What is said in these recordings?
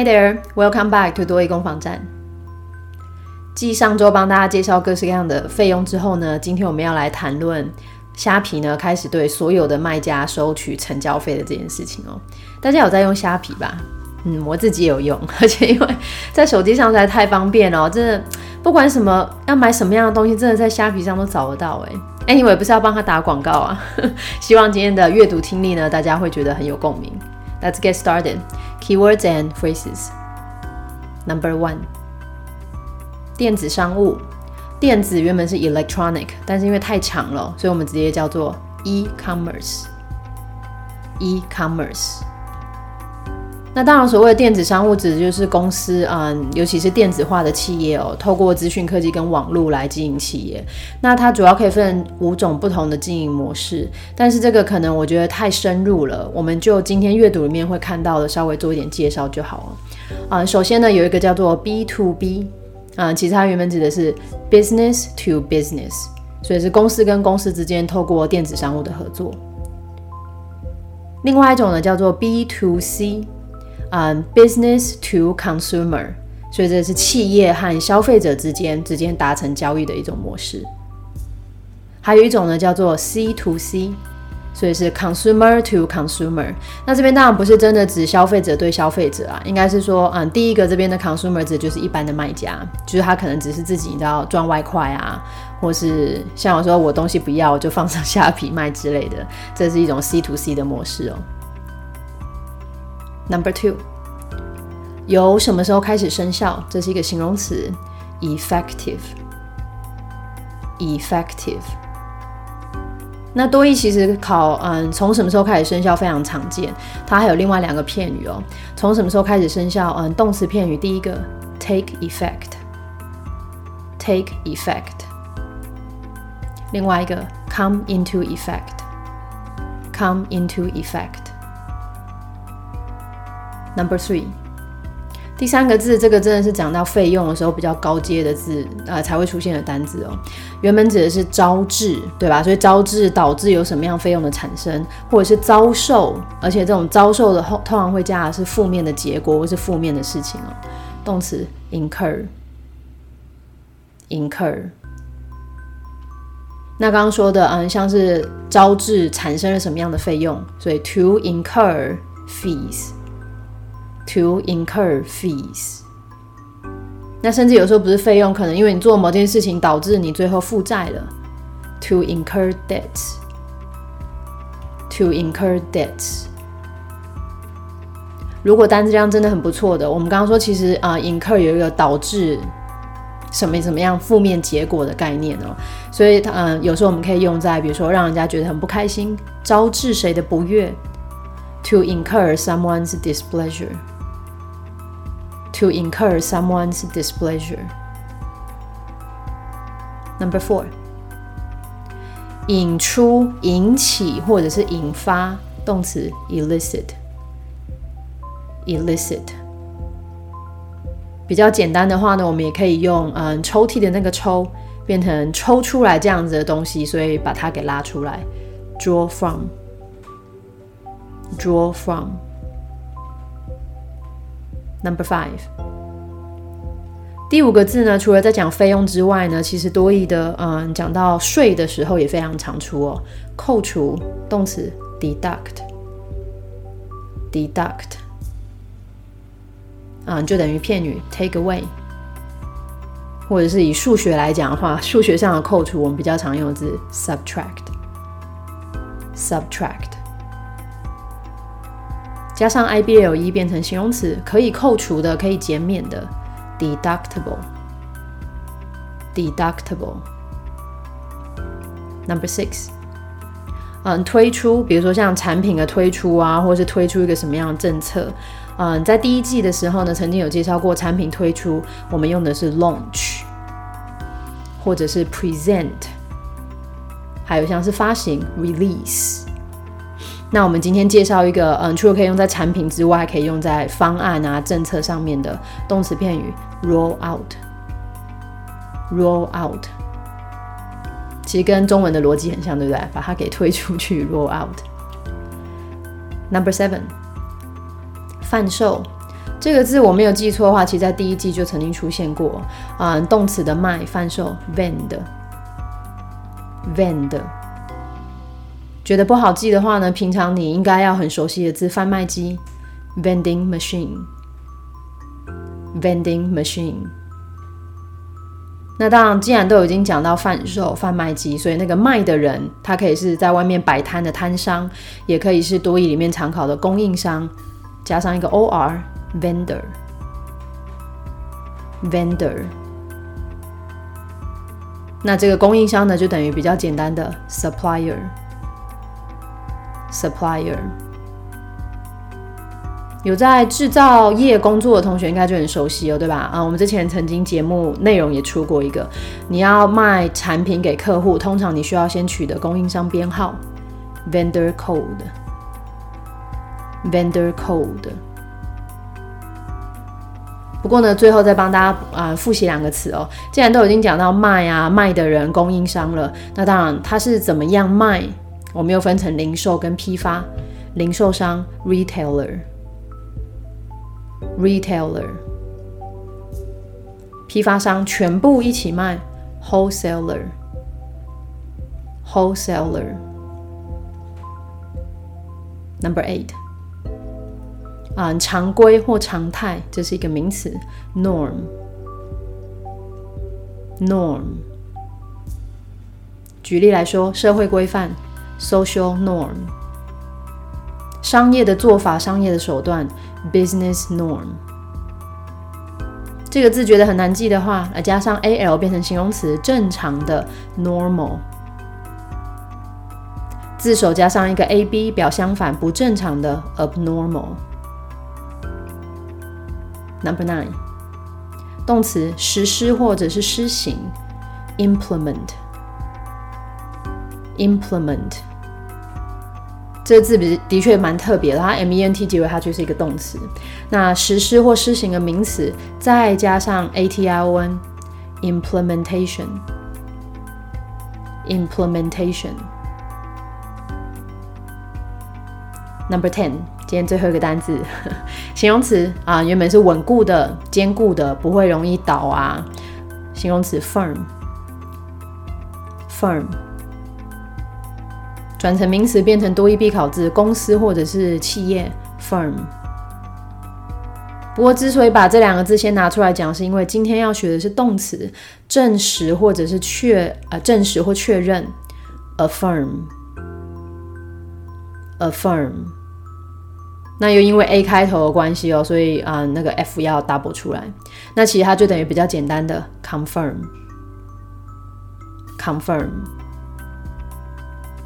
Hi there, welcome back to 多益工坊站。继上周帮大家介绍各式各样的费用之后呢，今天我们要来谈论虾皮呢开始对所有的卖家收取成交费的这件事情哦。大家有在用虾皮吧？嗯，我自己有用，而且因为在手机上实在太方便了，真的不管什么要买什么样的东西，真的在虾皮上都找得到哎。Anyway，不是要帮他打广告啊，希望今天的阅读听力呢，大家会觉得很有共鸣。Let's get started. Keywords and phrases. Number one. 电子商务，电子原本是 electronic，但是因为太长了，所以我们直接叫做 e-commerce。e-commerce。 那当然，所谓的电子商务指的就是公司啊，尤其是电子化的企业哦，透过资讯科技跟网络来经营企业。那它主要可以分五种不同的经营模式，但是这个可能我觉得太深入了，我们就今天阅读里面会看到的，稍微做一点介绍就好了。啊，首先呢，有一个叫做 B to B，啊，其实它原本指的是 business to business，所以是公司跟公司之间透过电子商务的合作。另外一种呢，叫做 B to C。嗯，business to consumer，所以这是企业和消费者之间之间达成交易的一种模式。还有一种呢，叫做 C to C，所以是 consumer to consumer。那这边当然不是真的指消费者对消费者啊，应该是说，嗯，第一个这边的 consumer 指就是一般的卖家，就是他可能只是自己你知道赚外快啊，或是像我说我东西不要就放上下皮卖之类的，这是一种 C to C 的模式哦。Number two，由什么时候开始生效？这是一个形容词，effective。effective。那多义其实考，嗯，从什么时候开始生效非常常见。它还有另外两个片语哦。从什么时候开始生效？嗯，动词片语第一个 take effect。take effect。另外一个 come into effect。come into effect。 Number three，第三个字，这个真的是讲到费用的时候比较高阶的字啊才会出现的单字哦。原本指的是招致，对吧？所以招致导致有什么样费用的产生，或者是遭受，而且这种遭受的后通常会加的是负面的结果或是负面的事情哦。动词 incur，incur。那刚刚说的，嗯，像是招致产生了什么样的费用，所以 to incur fees。To incur fees，那甚至有时候不是费用，可能因为你做某件事情导致你最后负债了。To incur debts。To incur debts。如果单词量真的很不错的，我们刚刚说其实啊，incur 有一个导致什么什么样负面结果的概念哦，所以嗯，有时候我们可以用在比如说让人家觉得很不开心，招致谁的不悦。To incur someone's displeasure。to incur someone's displeasure. Number four，引出、引起或者是引发，动词 elicit。elicit 比较简单的话呢，我们也可以用嗯抽屉的那个抽变成抽出来这样子的东西，所以把它给拉出来，draw from。draw from。 Number five，第五个字呢，除了在讲费用之外呢，其实多义的，嗯，讲到税的时候也非常常出哦。扣除动词 deduct，deduct，嗯，就等于片语 take away，或者是以数学来讲的话，数学上的扣除，我们比较常用的字 subtract，subtract。加上 i b l e 变成形容词，可以扣除的，可以减免的，deductible，deductible。Number six，嗯，推出，比如说像产品的推出啊，或是推出一个什么样的政策，嗯，在第一季的时候呢，曾经有介绍过产品推出，我们用的是 launch，或者是 present，还有像是发行 release。那我们今天介绍一个，嗯，除了可以用在产品之外，可以用在方案啊、政策上面的动词片语，roll out，roll out，其实跟中文的逻辑很像，对不对？把它给推出去，roll out。Number seven，贩售，这个字我没有记错的话，其实在第一季就曾经出现过。嗯，动词的卖、贩售，vend，vend。觉得不好记的话呢，平常你应该要很熟悉的字，贩卖机，vending machine，vending machine。那当然，既然都已经讲到贩售、贩卖机，所以那个卖的人，他可以是在外面摆摊的摊商，也可以是多义里面常考的供应商，加上一个 or，vendor，vendor。那这个供应商呢，就等于比较简单的 supplier Supplier。有在制造业工作的同学应该就很熟悉哦，对吧？啊，我们之前曾经节目内容也出过一个，你要卖产品给客户，通常你需要先取得供应商编号，vendor code，vendor code。不过呢，最后再帮大家啊复习两个词哦。既然都已经讲到卖啊，卖的人供应商了，那当然他是怎么样卖？我们又分成零售跟批发，零售商 retailer。retailer，批发商全部一起卖，wholesaler，wholesaler。Number eight，啊，常规或常态，这是一个名词，norm，norm。举例来说，社会规范，social norm。商业的做法，商业的手段。Business norm 这个字觉得很难记的话，来加上 al 变成形容词，正常的 normal。字首加上一个 ab 表相反，不正常的 abnormal。Number nine，动词实施或者是施行，implement，implement。这个字比的确蛮特别的，它 ment 结尾，它就是一个动词。那实施或施行的名词，再加上 ation，implementation，implementation。Number ten，今天最后一个单词，形容词啊，原本是稳固的、坚固的，不会容易倒啊。形容词 firm，firm。转成名词变成多一必考字，公司或者是企业 firm。不过之所以把这两个字先拿出来讲，是因为今天要学的是动词，证实或者是确呃证实或确认 affirm，affirm。那又因为 A 开头的关系哦，所以啊那个 F 要 double 出来。那其实它就等于比较简单的 confirm，confirm。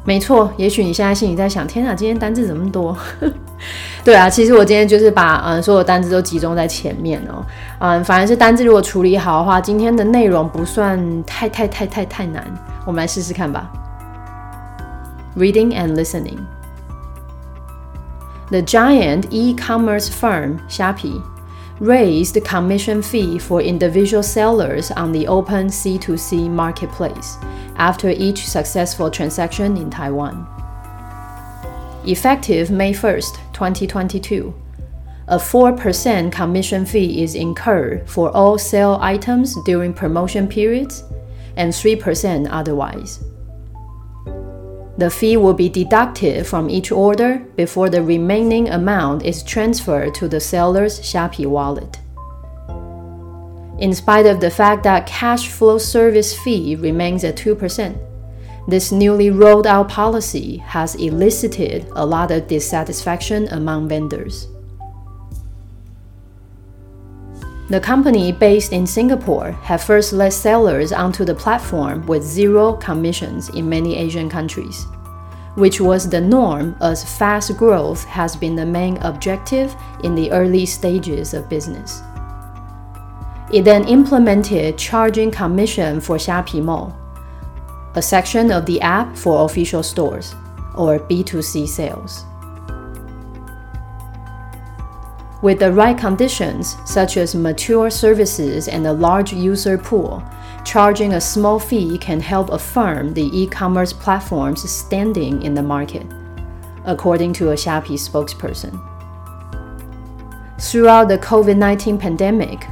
没错，也许你现在心里在想：天哪，今天单字怎么多？对啊，其实我今天就是把嗯所有单字都集中在前面哦。嗯，反而是单字如果处理好的话，今天的内容不算太太太太太难。我们来试试看吧。Reading and listening. The giant e-commerce firm 虾皮 raised commission fee for individual sellers on the open C2C marketplace after each successful transaction in Taiwan. Effective May 1st, 2022, a 4% commission fee is incurred for all sale items during promotion periods and 3% otherwise. The fee will be deducted from each order before the remaining amount is transferred to the seller's Shopee wallet. In spite of the fact that cash flow service fee remains at 2%, this newly rolled out policy has elicited a lot of dissatisfaction among vendors. The company based in Singapore had first led sellers onto the platform with zero commissions in many Asian countries, which was the norm as fast growth has been the main objective in the early stages of business. It then implemented charging commission for Xiapi Mall, a section of the app for official stores, or B2C sales. With the right conditions, such as mature services and a large user pool, charging a small fee can help affirm the e commerce platform's standing in the market, according to a Shopee spokesperson. Throughout the COVID 19 pandemic,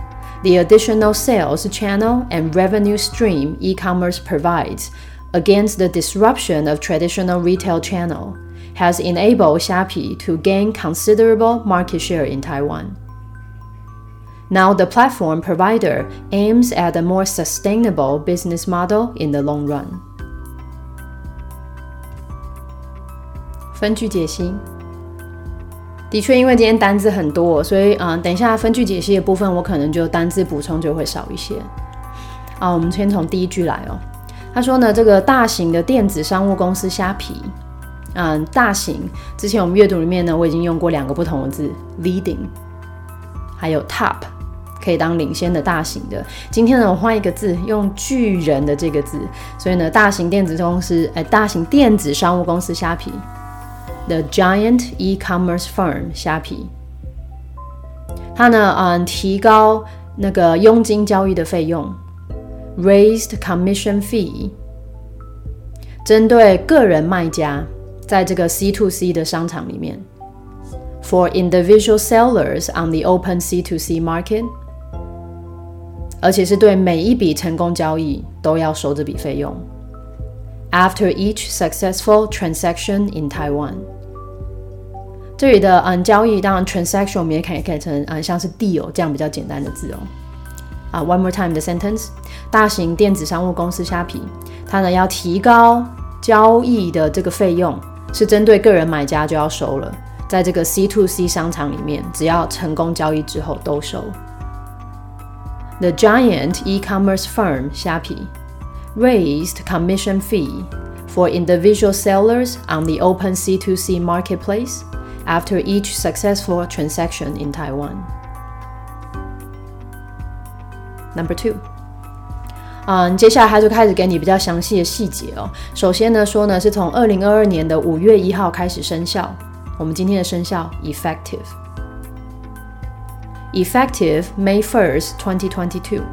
the additional sales channel and revenue stream e commerce provides against the disruption of traditional retail channel has enabled Shopee to gain considerable market share in Taiwan. Now, the platform provider aims at a more sustainable business model in the long run. 分句解析。的确，因为今天单字很多，所以嗯，等一下分句解析的部分，我可能就单字补充就会少一些。啊，我们先从第一句来哦。他说呢，这个大型的电子商务公司虾皮， 嗯，大型。之前我们阅读里面呢，我已经用过两个不同的字，leading，还有 top，可以当领先的大型的。今天呢，我换一个字，用巨人的这个字，所以呢，大型电子公司，哎，大型电子商务公司虾皮。The giant e-commerce firm 虾皮，它呢，嗯，提高那个佣金交易的费用，raised commission fee，针对个人卖家，在这个 C to C 的商场里面，for individual sellers on the open C to C market，而且是对每一笔成功交易都要收这笔费用。After each successful transaction in Taiwan，这里的嗯交易当然 transaction 我们也可以改成嗯像是 deal 这样比较简单的字哦。啊，one more time the sentence，大型电子商务公司虾皮，它呢要提高交易的这个费用，是针对个人买家就要收了，在这个 C to C 商场里面，只要成功交易之后都收。The giant e-commerce firm 虾皮。raised commission fee for individual sellers on the open C2C marketplace after each successful transaction in Taiwan. Number two. 嗯，接下来他就开始给你比较详细的细节哦。首先呢，说呢是从二零二二年的五月一号开始生效。我们今天的生效 effective effective May first, twenty twenty two。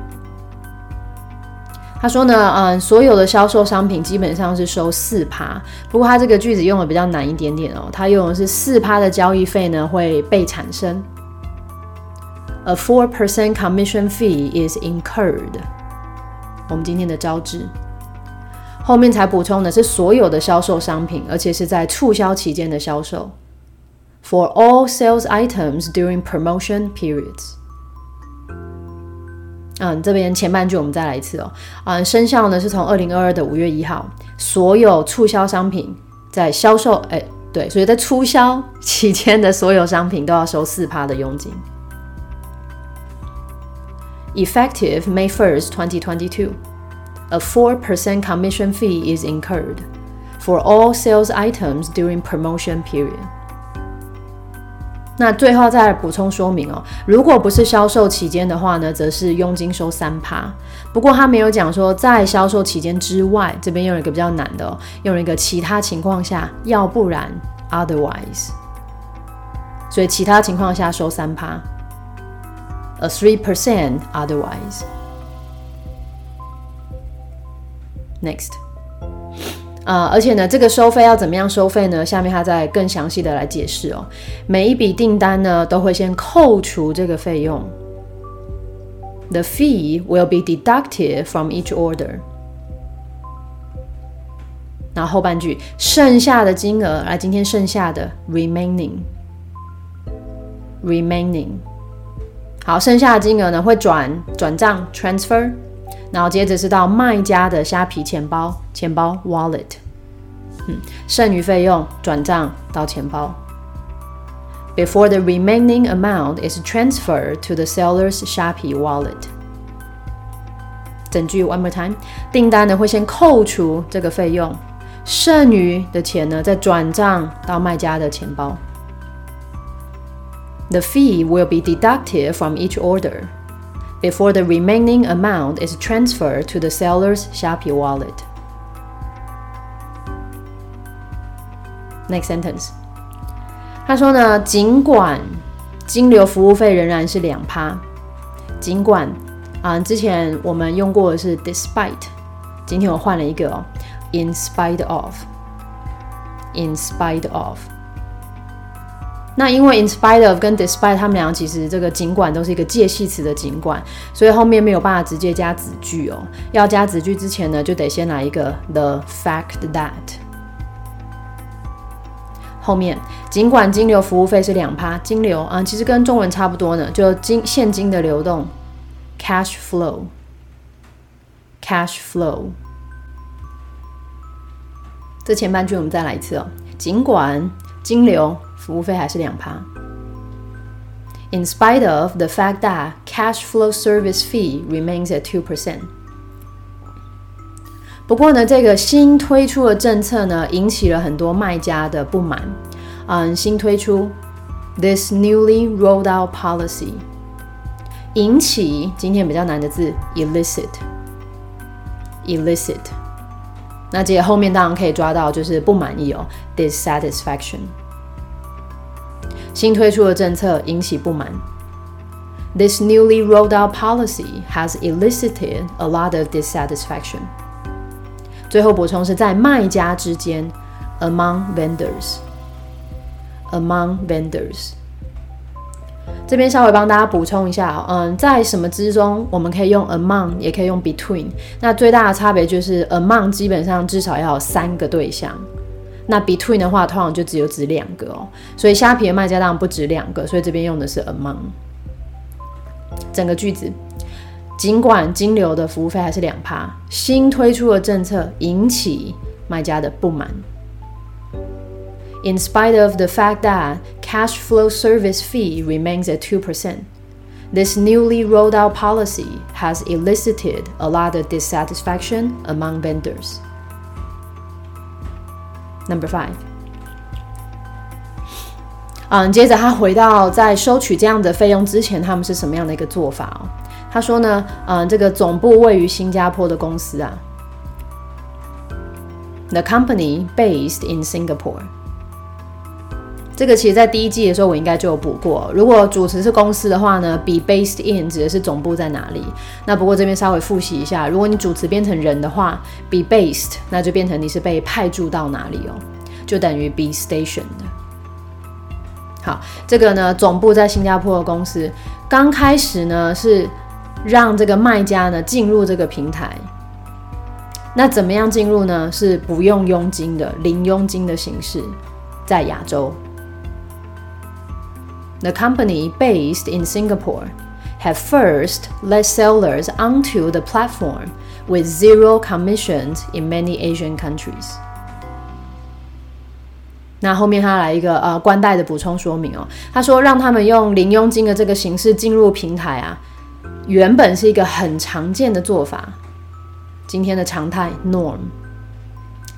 他说呢，嗯，所有的销售商品基本上是收四趴，不过他这个句子用的比较难一点点哦，他用的是四趴的交易费呢会被产生，a four percent commission fee is incurred。我们今天的招致后面才补充的是所有的销售商品，而且是在促销期间的销售，for all sales items during promotion periods。嗯，这边前半句我们再来一次哦。嗯，生效呢是从二零二二的五月一号，所有促销商品在销售，哎，对，所以在促销期间的所有商品都要收四趴的佣金。Effective May 1st, 2022, a 4% commission fee is incurred for all sales items during promotion period. 那最后再补充说明哦，如果不是销售期间的话呢，则是佣金收三趴。不过他没有讲说在销售期间之外，这边用了一个比较难的，用了一个其他情况下，要不然 otherwise。所以其他情况下收三趴 ，a three percent otherwise。Next。呃，而且呢，这个收费要怎么样收费呢？下面他再更详细的来解释哦。每一笔订单呢，都会先扣除这个费用。The fee will be deducted from each order。然后后半句，剩下的金额，来，今天剩下的 remaining，remaining。 好，剩下的金额呢，会转转账 transfer。然后接着是到卖家的虾皮钱包，钱包 wallet，嗯，剩余费用转账到钱包。Before the remaining amount is transferred to the seller's Shopee wallet。整句 one more time，订单呢会先扣除这个费用，剩余的钱呢再转账到卖家的钱包。The fee will be deducted from each order before the remaining amount is transferred to the seller's Shopee wallet. Next sentence，他说呢，尽管金流服务费仍然是两趴，尽管啊，之前我们用过的是 despite，今天我换了一个哦，in spite of，in spite of。 那因为 in spite of 跟 despite 他们俩其实这个尽管都是一个介系词的尽管，所以后面没有办法直接加子句哦。要加子句之前呢，就得先来一个 the fact that。后面尽管金流服务费是两趴，金流啊，其实跟中文差不多呢，就金现金的流动，cash flow，cash flow。这前半句我们再来一次哦，尽管金流服务费还是两趴。In spite of the fact that cash flow service fee remains at two percent。不过呢，这个新推出的政策呢，引起了很多卖家的不满。嗯，新推出 this newly rolled out policy，引起今天比较难的字 elicit，elicit。那这后面当然可以抓到，就是不满意哦，dissatisfaction。新推出的政策引起不满。This newly rolled out policy has elicited a lot of dissatisfaction. 最后补充是在卖家之间，among vendors，among vendors。这边稍微帮大家补充一下，嗯，在什么之中我们可以用 among，也可以用 between。那最大的差别就是 among 基本上至少要有三个对象，那 between 的话通常就只有指两个哦。所以虾皮的卖家当然不止两个，所以这边用的是 among。整个句子。尽管金流的服务费还是两趴，新推出的政策引起卖家的不满。In spite of the fact that cash flow service fee remains at 2%, this newly rolled out policy has elicited a lot of dissatisfaction among vendors. Number five. 嗯，接着他回到在收取这样的费用之前，他们是什么样的一个做法哦？他说呢，嗯，这个总部位于新加坡的公司啊，the company based in Singapore。 这个其实在第一季的时候我应该就有补过。如果主持是公司的话呢，be based in 指的是总部在哪里。那不过这边稍微复习一下，如果你主持变成人的话，be based 那就变成你是被派驻到哪里哦，就等于 be stationed。好，这个呢，总部在新加坡的公司，刚开始呢是。让这个卖家呢进入这个平台，那怎么样进入呢？是不用佣金的，零佣金的形式，在亚洲。The company based in Singapore have first led sellers onto the platform with zero commissions in many Asian countries。那后面他来一个呃关带的补充说明哦，他说让他们用零佣金的这个形式进入平台啊。原本是一个很常见的做法，今天的常态 norm。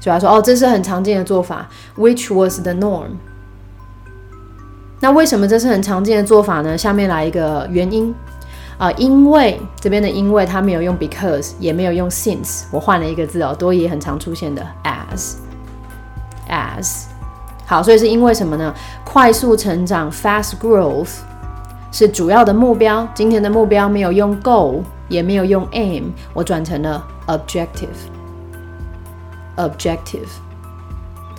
主要说：“哦，这是很常见的做法，which was the norm。”那为什么这是很常见的做法呢？下面来一个原因啊，因为这边的因为它没有用 because，也没有用 since，我换了一个字哦，多也很常出现的 as as。好，所以是因为什么呢？快速成长 fast growth。是主要的目标。今天的目标没有用 goal，也没有用 aim，我转成了 objective。objective。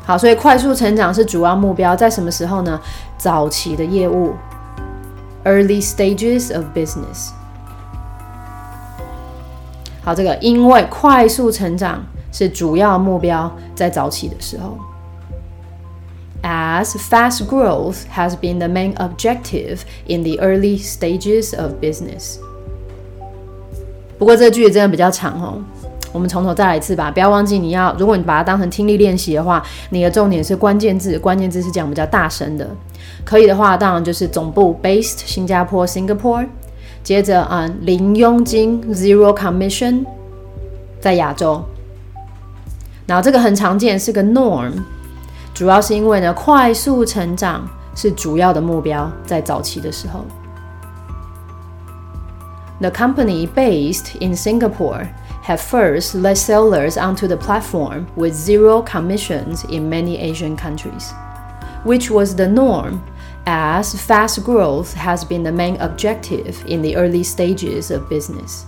好，所以快速成长是主要目标，在什么时候呢？早期的业务，early stages of business。好，这个因为快速成长是主要目标，在早期的时候。as fast growth has been the main objective in the early stages of business。不过这句真的比较长哦，我们从头再来一次吧。不要忘记，你要如果你把它当成听力练习的话，你的重点是关键字，关键字是讲比较大声的。可以的话，当然就是总部 based 新加坡 Singapore，接着啊零佣金 zero commission 在亚洲，然后这个很常见是个 norm。主要是因为呢，快速成长是主要的目标，在早期的时候。The company based in Singapore had first led sellers onto the platform with zero commissions in many Asian countries, which was the norm as fast growth has been the main objective in the early stages of business.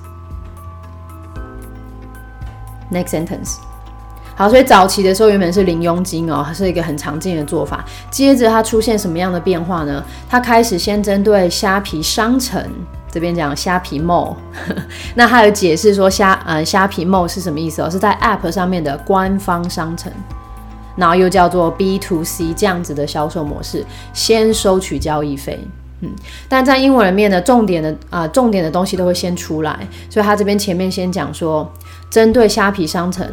Next sentence. 好，所以早期的时候原本是零佣金哦，是一个很常见的做法。接着它出现什么样的变化呢？它开始先针对虾皮商城这边讲虾皮 Mall，那还有解释说虾呃虾皮 Mall 是什么意思哦？是在 App 上面的官方商城，然后又叫做 B to C 这样子的销售模式，先收取交易费。嗯，但在英文里面呢，重点的啊重点的东西都会先出来，所以他这边前面先讲说，针对虾皮商城。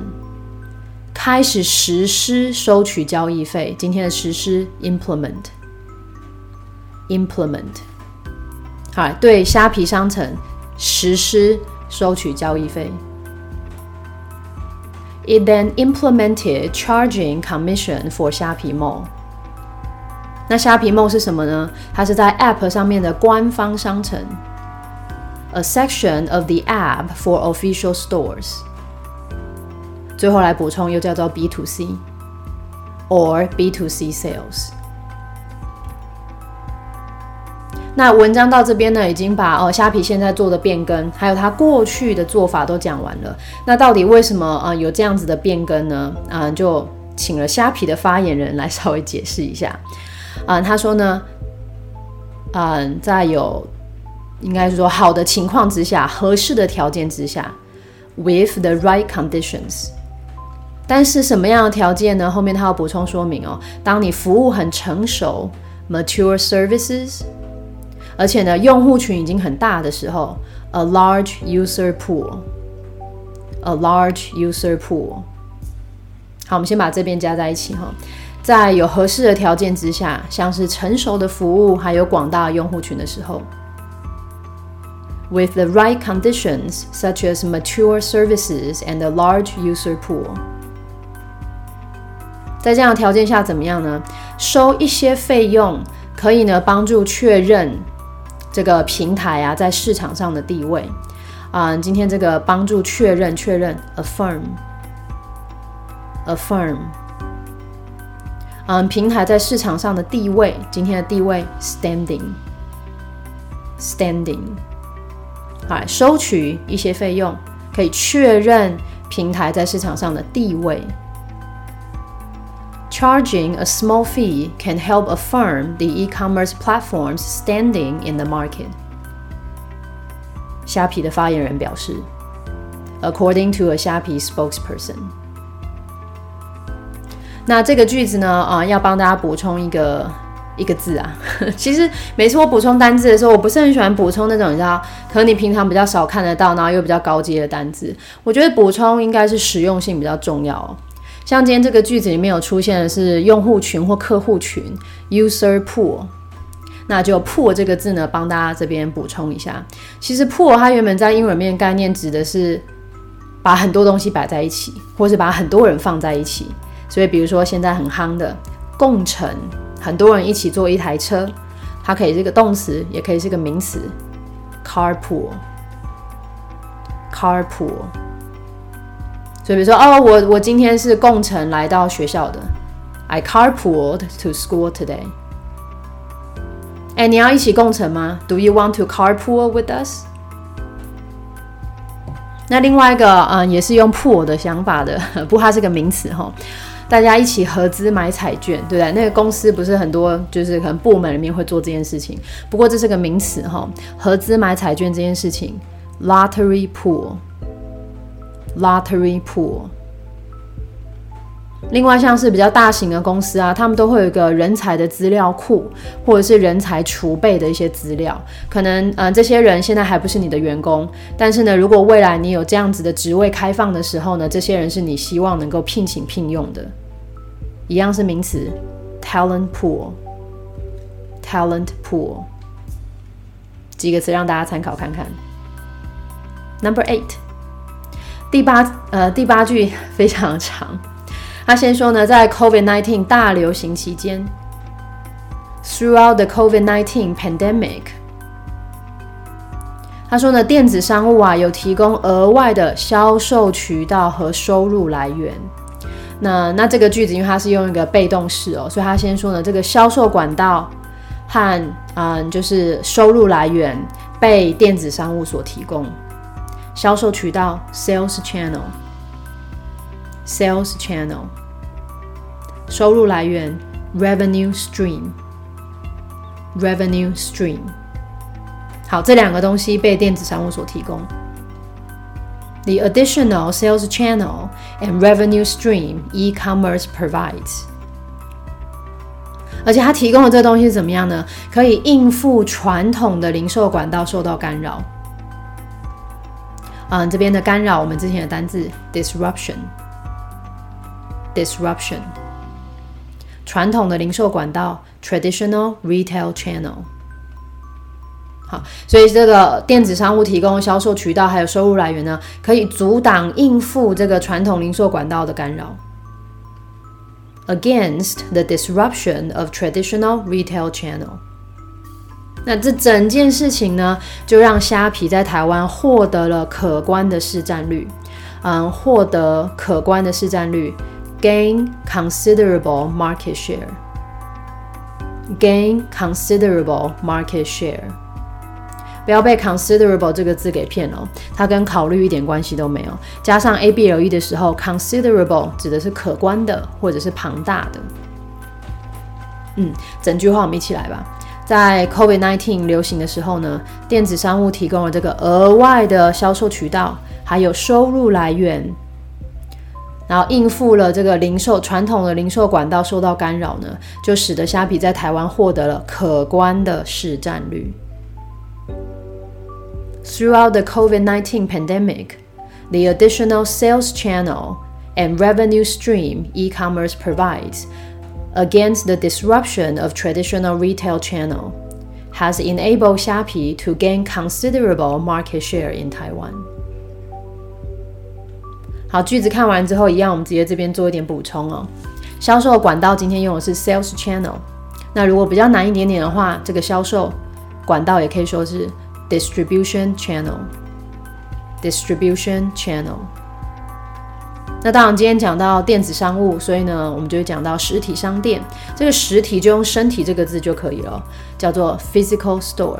开始实施收取交易费。今天的实施 implement，implement，好，对虾皮商城实施收取交易费。It then implemented charging commission for 虾皮 Mall。那虾皮 Mall 是什么呢？它是在 App 上面的官方商城，a section of the app for official stores。最后来补充，又叫做 B to C or B to C sales。那文章到这边呢，已经把哦虾皮现在做的变更，还有它过去的做法都讲完了。那到底为什么啊有这样子的变更呢？嗯，就请了虾皮的发言人来稍微解释一下。嗯，他说呢，嗯，在有应该是说好的情况之下，合适的条件之下，with the right conditions。但是什么样的条件呢？后面他要补充说明哦。当你服务很成熟 （mature services），而且呢用户群已经很大的时候 （a large user pool），a large user pool。好，我们先把这边加在一起哈。在有合适的条件之下，像是成熟的服务还有广大用户群的时候，with the right conditions such as mature services and a large user pool。在这样的条件下，怎么样呢？收一些费用，可以呢帮助确认这个平台啊在市场上的地位啊。今天这个帮助确认确认，affirm，affirm，嗯，平台在市场上的地位，今天的地位，standing，standing，好，收取一些费用，可以确认平台在市场上的地位。Charging a small fee can help affirm the e-commerce platform's standing in the market. 虾皮的发言人表示，according to a 虾皮 spokesperson。那这个句子呢，啊，要帮大家补充一个一个字啊。其实每次我补充单字的时候，我不是很喜欢补充那种你知道，可能你平常比较少看得到，然后又比较高阶的单字。我觉得补充应该是实用性比较重要。像今天这个句子里面有出现的是用户群或客户群 （user pool），那就 “pool” 这个字呢，帮大家这边补充一下。其实 “pool” 它原本在英文面概念指的是把很多东西摆在一起，或是把很多人放在一起。所以，比如说现在很夯的共乘，很多人一起坐一台车，它可以是个动词，也可以是个名词，carpool，carpool。所以，比如说，哦，我我今天是共乘来到学校的，I carpooled to school today。哎，你要一起共乘吗？Do you want to carpool with us？那另外一个，嗯，也是用 pool 的想法的，不，它是个名词哈。大家一起合资买彩券，对不对？那个公司不是很多，就是可能部门里面会做这件事情。不过这是个名词哈，合资买彩券这件事情，lottery pool。Lottery pool。另外，像是比较大型的公司啊，他们都会有一个人才的资料库，或者是人才储备的一些资料。可能，呃，这些人现在还不是你的员工，但是呢，如果未来你有这样子的职位开放的时候呢，这些人是你希望能够聘请聘用的。一样是名词，talent pool，talent pool。几个词让大家参考看看。Number eight。第八呃第八句 非常长，他先说呢，在 COVID-19 大流行期间，throughout the COVID-19 pandemic，他说呢，电子商务啊有提供额外的销售渠道和收入来源。那那这个句子因为它是用一个被动式哦，所以他先说呢，这个销售管道和嗯就是收入来源被电子商务所提供。销售渠道 （sales channel），sales sales channel，收入来源 revenue stream，revenue stream。好，这两个东西被电子商务所提供。The additional sales channel and revenue stream e-commerce provides，而且它提供的这东西是怎么样呢？可以应付传统的零售管道受到干扰。 嗯，这边的干扰，我们之前的单字 disruption，disruption，传统的零售管道 traditional retail channel。好，所以这个电子商务提供销售渠道还有收入来源呢，可以阻挡应付这个传统零售管道的干扰。Against the disruption of traditional retail channel。 那这整件事情呢，就让虾皮在台湾获得了可观的市占率。嗯，获得可观的市占率，gain considerable market share。gain considerable market share。不要被 considerable 这个字给骗了，它跟考虑一点关系都没有。加上 a b l e 的时候，considerable 指的是可观的或者是庞大的。嗯，整句话我们一起来吧。在 COVID-19 流行的时候呢，电子商务提供了这个额外的销售渠道，还有收入来源，然后应付了这个零售传统的零售管道受到干扰呢，就使得虾皮在台湾获得了可观的市占率。Throughout the COVID 19 pandemic, the additional sales channel and revenue stream e commerce provides against the disruption of traditional retail channel has enabled Shopee to gain considerable market share in Taiwan. 好，句子看完之后，一样我们直接这边做一点补充哦。销售管道今天用的是 sales channel，那如果比较难一点点的话，这个销售管道也可以说是 distribution channel distribution channel。 那当然，今天讲到电子商务，所以呢，我们就会讲到实体商店。这个实体就用“身体”这个字就可以了，叫做 physical store。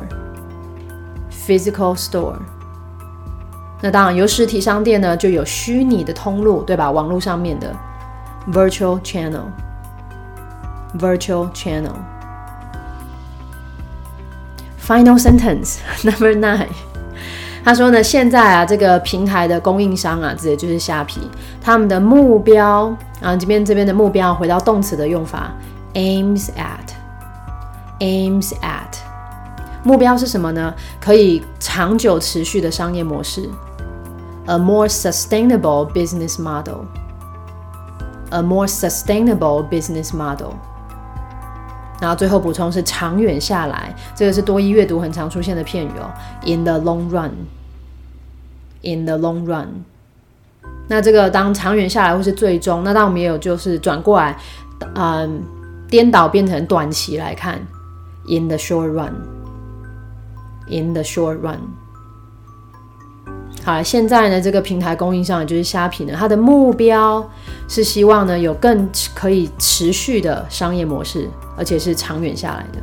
physical store。那当然，有实体商店呢，就有虚拟的通路，对吧？网络上面的 virtual channel。virtual channel。Final sentence number nine，他说呢，现在啊，这个平台的供应商啊，指的就是虾皮，他们的目标啊，这边这边的目标，回到动词的用法，aims at，aims at，目标是什么呢？可以长久持续的商业模式，a more sustainable business model，a more sustainable business model。然后最后补充是长远下来，这个是多一阅读很常出现的片语哦。In the long run，in the long run。那这个当长远下来或是最终，那当我们也有就是转过来，嗯，颠倒变成短期来看，in the short run，in the short run。好，现在呢，这个平台供应商就是虾皮呢，它的目标是希望呢有更可以持续的商业模式。而且是长远下来的。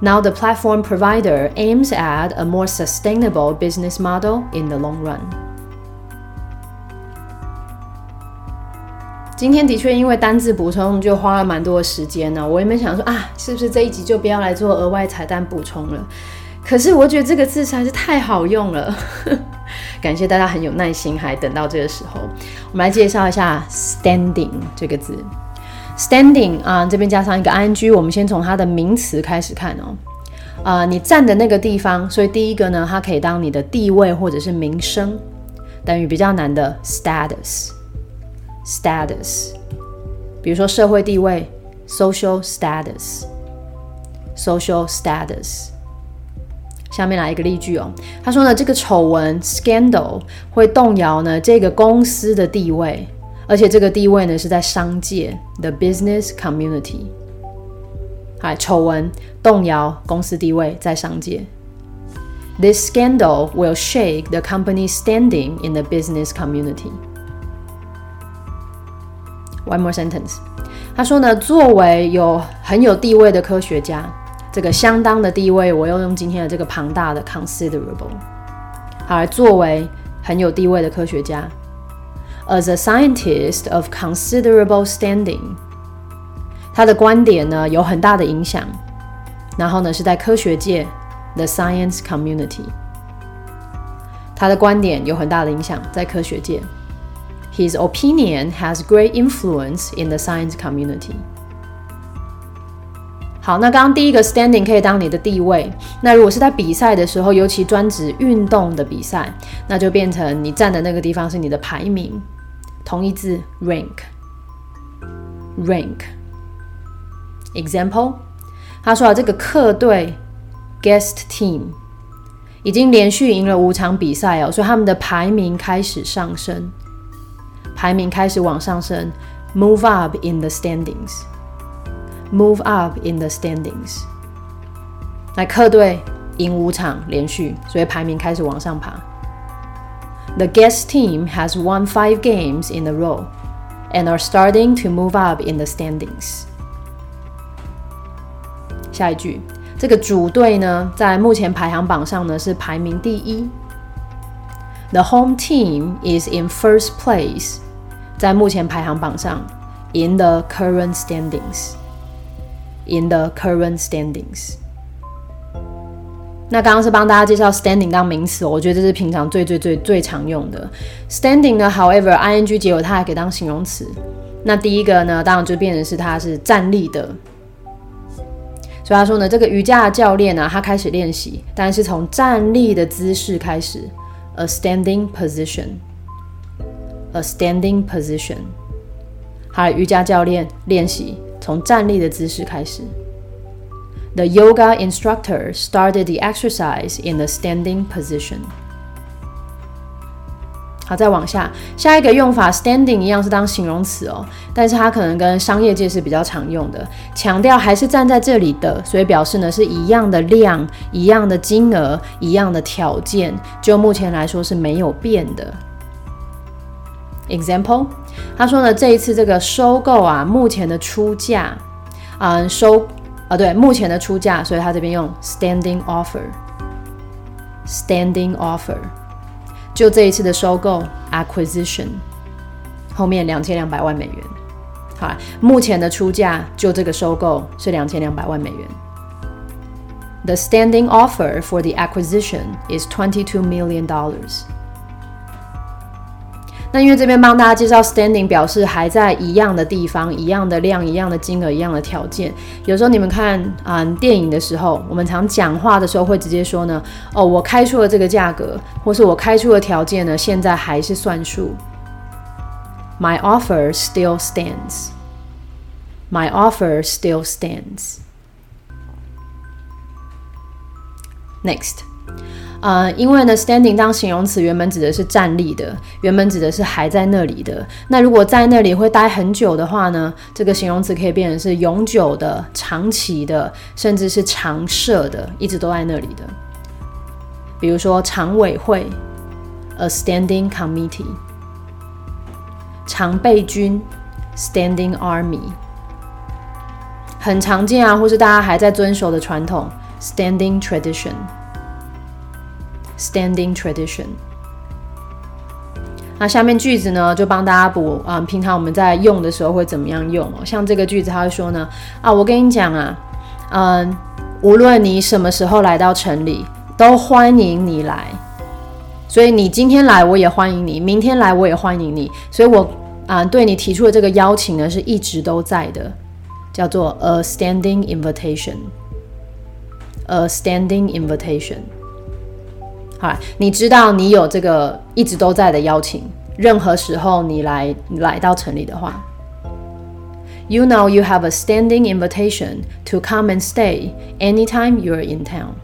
Now the platform provider aims at a more sustainable business model in the long run. 今天的确因为单字补充就花了蛮多的时间呢，我原本想说啊，是不是这一集就不要来做额外彩蛋补充了？可是我觉得这个字实在是太好用了，感谢大家很有耐心，还等到这个时候。我们来介绍一下 “standing” 这个字。Standing 啊，这边加上一个 ing，我们先从它的名词开始看哦。啊，你站的那个地方，所以第一个呢，它可以当你的地位或者是名声，等于比较难的 status，status。比如说社会地位，social status，social status。下面来一个例句哦，他说呢，这个丑闻 scandal 会动摇呢这个公司的地位。而且这个地位呢是在商界，the business community。嗨，丑闻动摇公司地位在商界。This scandal will shake the company's standing in the business community. One more sentence. 他说呢，作为有很有地位的科学家，这个相当的地位，我要用今天的这个庞大的 considerable。好，作为很有地位的科学家。 as a scientist of considerable standing。他的观点呢有很大的影响，然后呢是在科学界 the science community。他的观点有很大的影响在科学界。His opinion has great influence in the science community。 好，那刚刚第一个 standing 可以当你的地位。那如果是在比赛的时候，尤其专指运动的比赛，那就变成你站的那个地方是你的排名。同义字 rank，rank。Example，他说啊，这个客队 guest team 已经连续赢了五场比赛哦，所以他们的排名开始上升，排名开始往上升，move up in the standings。Move up in the standings。来，客队赢五场连续，所以排名开始往上爬。The guest team has won five games in a row and are starting to move up in the standings。下一句，这个主队呢，在目前排行榜上呢是排名第一。The home team is in first place，在目前排行榜上，in the current standings。 In the current standings。那刚刚是帮大家介绍 standing 当名词，我觉得这是平常最最最最常用的。standing 呢，however，ing 结尾它还可以当形容词。那第一个呢，当然就变成是它是站立的。所以他说呢，这个瑜伽教练呢，他开始练习，但是从站立的姿势开始，a standing position，a standing position。好，瑜伽教练练习。从站立的姿势开始。The yoga instructor started the exercise in the standing position. 好，再往下，下一个用法 standing 一样是当形容词哦，但是它可能跟商业界是比较常用的，强调还是站在这里的，所以表示呢是一样的量、一样的金额、一样的条件，就目前来说是没有变的。Example，他说呢，这一次这个收购啊，目前的出价，嗯，收啊，对，目前的出价，所以他这边用 standing offer，standing offer，就这一次的收购 acquisition，后面两千两百万美元，好，目前的出价就这个收购是两千两百万美元。The standing offer for the acquisition is twenty-two million dollars. 那因为这边帮大家介绍 standing，表示还在一样的地方，一样的量，一样的金额，一样的条件。有时候你们看啊电影的时候，我们常讲话的时候会直接说呢，哦，我开出了这个价格，或是我开出的条件呢，现在还是算数。My offer still stands. My offer still stands. Next. 呃，因为呢，standing 当形容词原本指的是站立的，原本指的是还在那里的。那如果在那里会待很久的话呢，这个形容词可以变成是永久的、长期的，甚至是常设的，一直都在那里的。比如说常委会，a standing committee；常备军，standing army；很常见啊，或是大家还在遵守的传统，standing tradition。Standing tradition。那下面句子呢，就帮大家补啊，平常我们在用的时候会怎么样用？像这个句子，他会说呢，啊，我跟你讲啊，嗯，无论你什么时候来到城里，都欢迎你来。所以你今天来，我也欢迎你；明天来，我也欢迎你。所以我啊，对你提出的这个邀请呢，是一直都在的，叫做 a standing invitation。a standing invitation。你知道你有这个一直都在的邀请，任何时候你来来到城里的话，You know you have a standing invitation to come and stay anytime you're in town。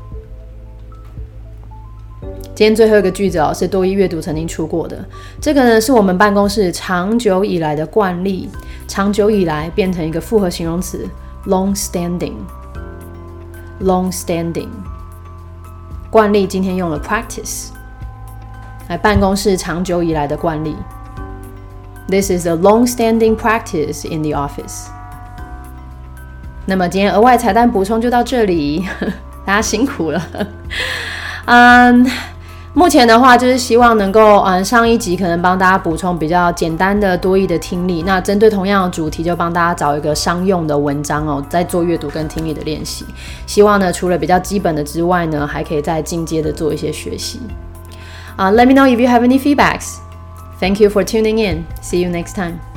今天最后一个句子哦，是多一阅读曾经出过的，这个呢是我们办公室长久以来的惯例，长久以来变成一个复合形容词，long standing，long standing。惯例今天用了 practice，来办公室长久以来的惯例。This is a long-standing practice in the office。那么今天额外彩蛋补充就到这里，大家辛苦了。嗯，目前的话，就是希望能够，嗯，上一集可能帮大家补充比较简单的多义的听力。那针对同样的主题，就帮大家找一个商用的文章哦，在做阅读跟听力的练习。希望呢，除了比较基本的之外呢，还可以再进阶的做一些学习。啊，Let me know if you have any feedbacks. Thank you for tuning in. See you next time.